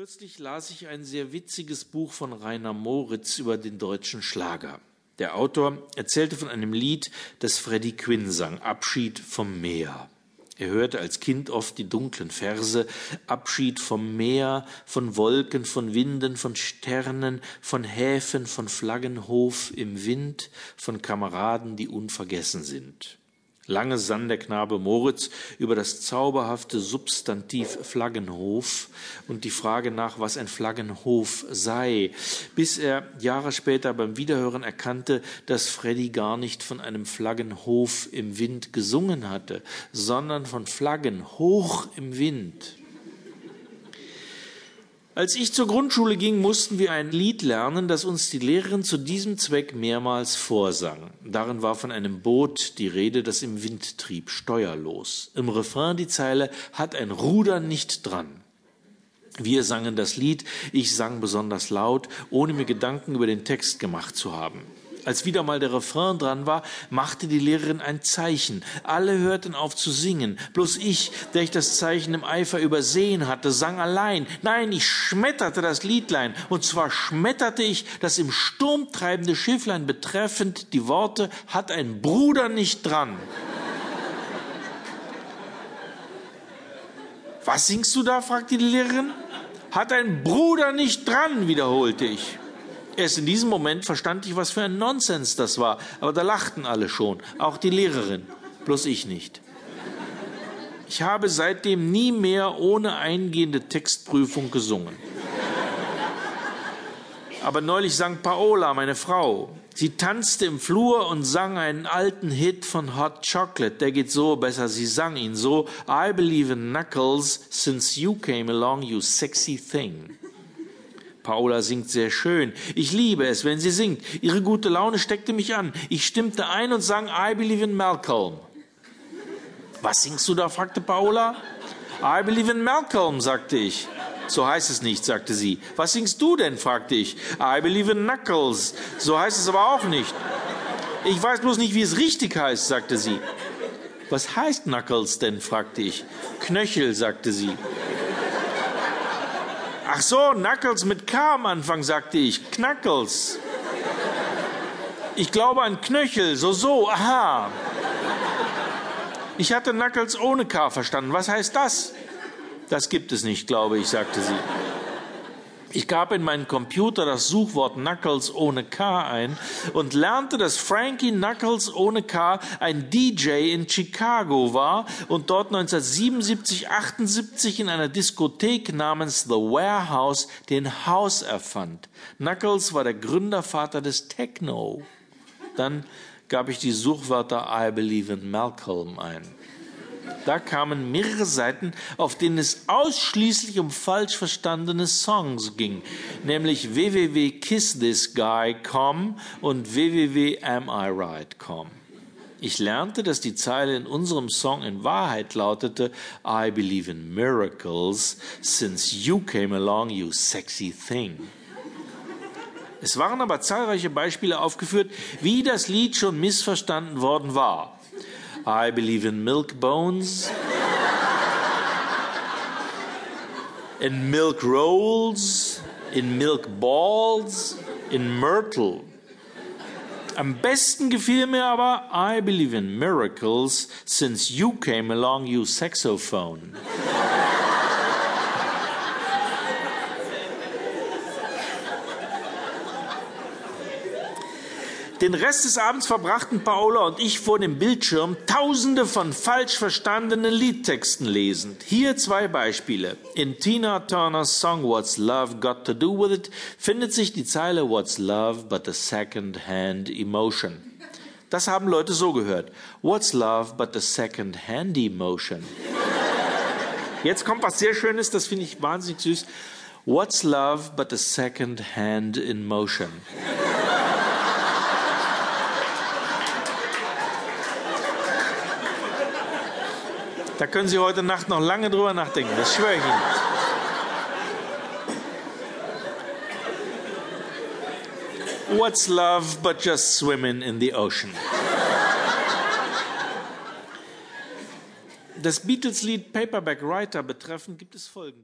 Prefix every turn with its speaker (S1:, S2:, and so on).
S1: Kürzlich las ich ein sehr witziges Buch von Rainer Moritz über den deutschen Schlager. Der Autor erzählte von einem Lied, das Freddie Quinn sang, Abschied vom Meer. Er hörte als Kind oft die dunklen Verse, Abschied vom Meer, von Wolken, von Winden, von Sternen, von Häfen, von Flaggenhof im Wind, von Kameraden, die unvergessen sind. Lange sann der Knabe Moritz über das zauberhafte Substantiv Flaggenhof und die Frage nach, was ein Flaggenhof sei, bis er Jahre später beim Wiederhören erkannte, dass Freddy gar nicht von einem Flaggenhof im Wind gesungen hatte, sondern von Flaggen hoch im Wind. Als ich zur Grundschule ging, mussten wir ein Lied lernen, das uns die Lehrerin zu diesem Zweck mehrmals vorsang. Darin war von einem Boot die Rede, das im Wind trieb, steuerlos. Im Refrain die Zeile hat ein Ruder nicht dran. Wir sangen das Lied, ich sang besonders laut, ohne mir Gedanken über den Text gemacht zu haben. Als wieder mal der Refrain dran war, machte die Lehrerin ein Zeichen. Alle hörten auf zu singen. Bloß ich, der ich das Zeichen im Eifer übersehen hatte, sang allein. Nein, ich schmetterte das Liedlein. Und zwar schmetterte ich das im Sturm treibende Schifflein betreffend die Worte, hat ein Bruder nicht dran. Was singst du da? fragte die Lehrerin. Hat ein Bruder nicht dran, wiederholte ich. Erst in diesem Moment verstand ich, was für ein Nonsens das war. Aber da lachten alle schon, auch die Lehrerin, bloß ich nicht. Ich habe seitdem nie mehr ohne eingehende Textprüfung gesungen. Aber neulich sang Paola, meine Frau. Sie tanzte im Flur und sang einen alten Hit von Hot Chocolate. Der geht so, besser, sie sang ihn so. I believe in Knuckles since you came along, you sexy thing. Paula singt sehr schön. Ich liebe es, wenn sie singt. Ihre gute Laune steckte mich an. Ich stimmte ein und sang I Believe in Malcolm. Was singst du da? fragte Paula. I Believe in Malcolm, sagte ich. So heißt es nicht, sagte sie. Was singst du denn? fragte ich. I Believe in Knuckles. So heißt es aber auch nicht. Ich weiß bloß nicht, wie es richtig heißt, sagte sie. Was heißt Knuckles denn? fragte ich. Knöchel, sagte sie. Ach so, Knuckles mit K am Anfang, sagte ich. Knuckles. Ich glaube an Knöchel, so, so, aha. Ich hatte Knuckles ohne K verstanden. Was heißt das? Das gibt es nicht, glaube ich, sagte sie. Ich gab in meinen Computer das Suchwort Knuckles ohne K ein und lernte, dass Frankie Knuckles ohne K ein DJ in Chicago war und dort 1977, 78 in einer Diskothek namens The Warehouse den House erfand. Knuckles war der Gründervater des Techno. Dann gab ich die Suchwörter I Believe in Malcolm ein. Da kamen mehrere Seiten, auf denen es ausschließlich um falsch verstandene Songs ging, nämlich www.kissthisguy.com und www.amiright.com. Ich lernte, dass die Zeile in unserem Song in Wahrheit lautete I believe in miracles since you came along, you sexy thing. Es waren aber zahlreiche Beispiele aufgeführt, wie das Lied schon missverstanden worden war. I believe in milk bones, in milk rolls, in milk balls, in myrtle. Am besten gefiel mir aber I believe in miracles since you came along, you saxophone. Den Rest des Abends verbrachten Paola und ich vor dem Bildschirm tausende von falsch verstandenen Liedtexten lesend. Hier zwei Beispiele. In Tina Turners Song What's Love Got to Do With It findet sich die Zeile What's Love but a second-hand emotion. Das haben Leute so gehört. What's love but a second-hand emotion? Jetzt kommt was sehr Schönes, das finde ich wahnsinnig süß. What's love but a second-hand in Da können Sie heute Nacht noch lange drüber nachdenken, das schwöre ich Ihnen. What's love but just swimming in the ocean? Das Beatles-Lied Paperback Writer betreffend gibt es folgendes.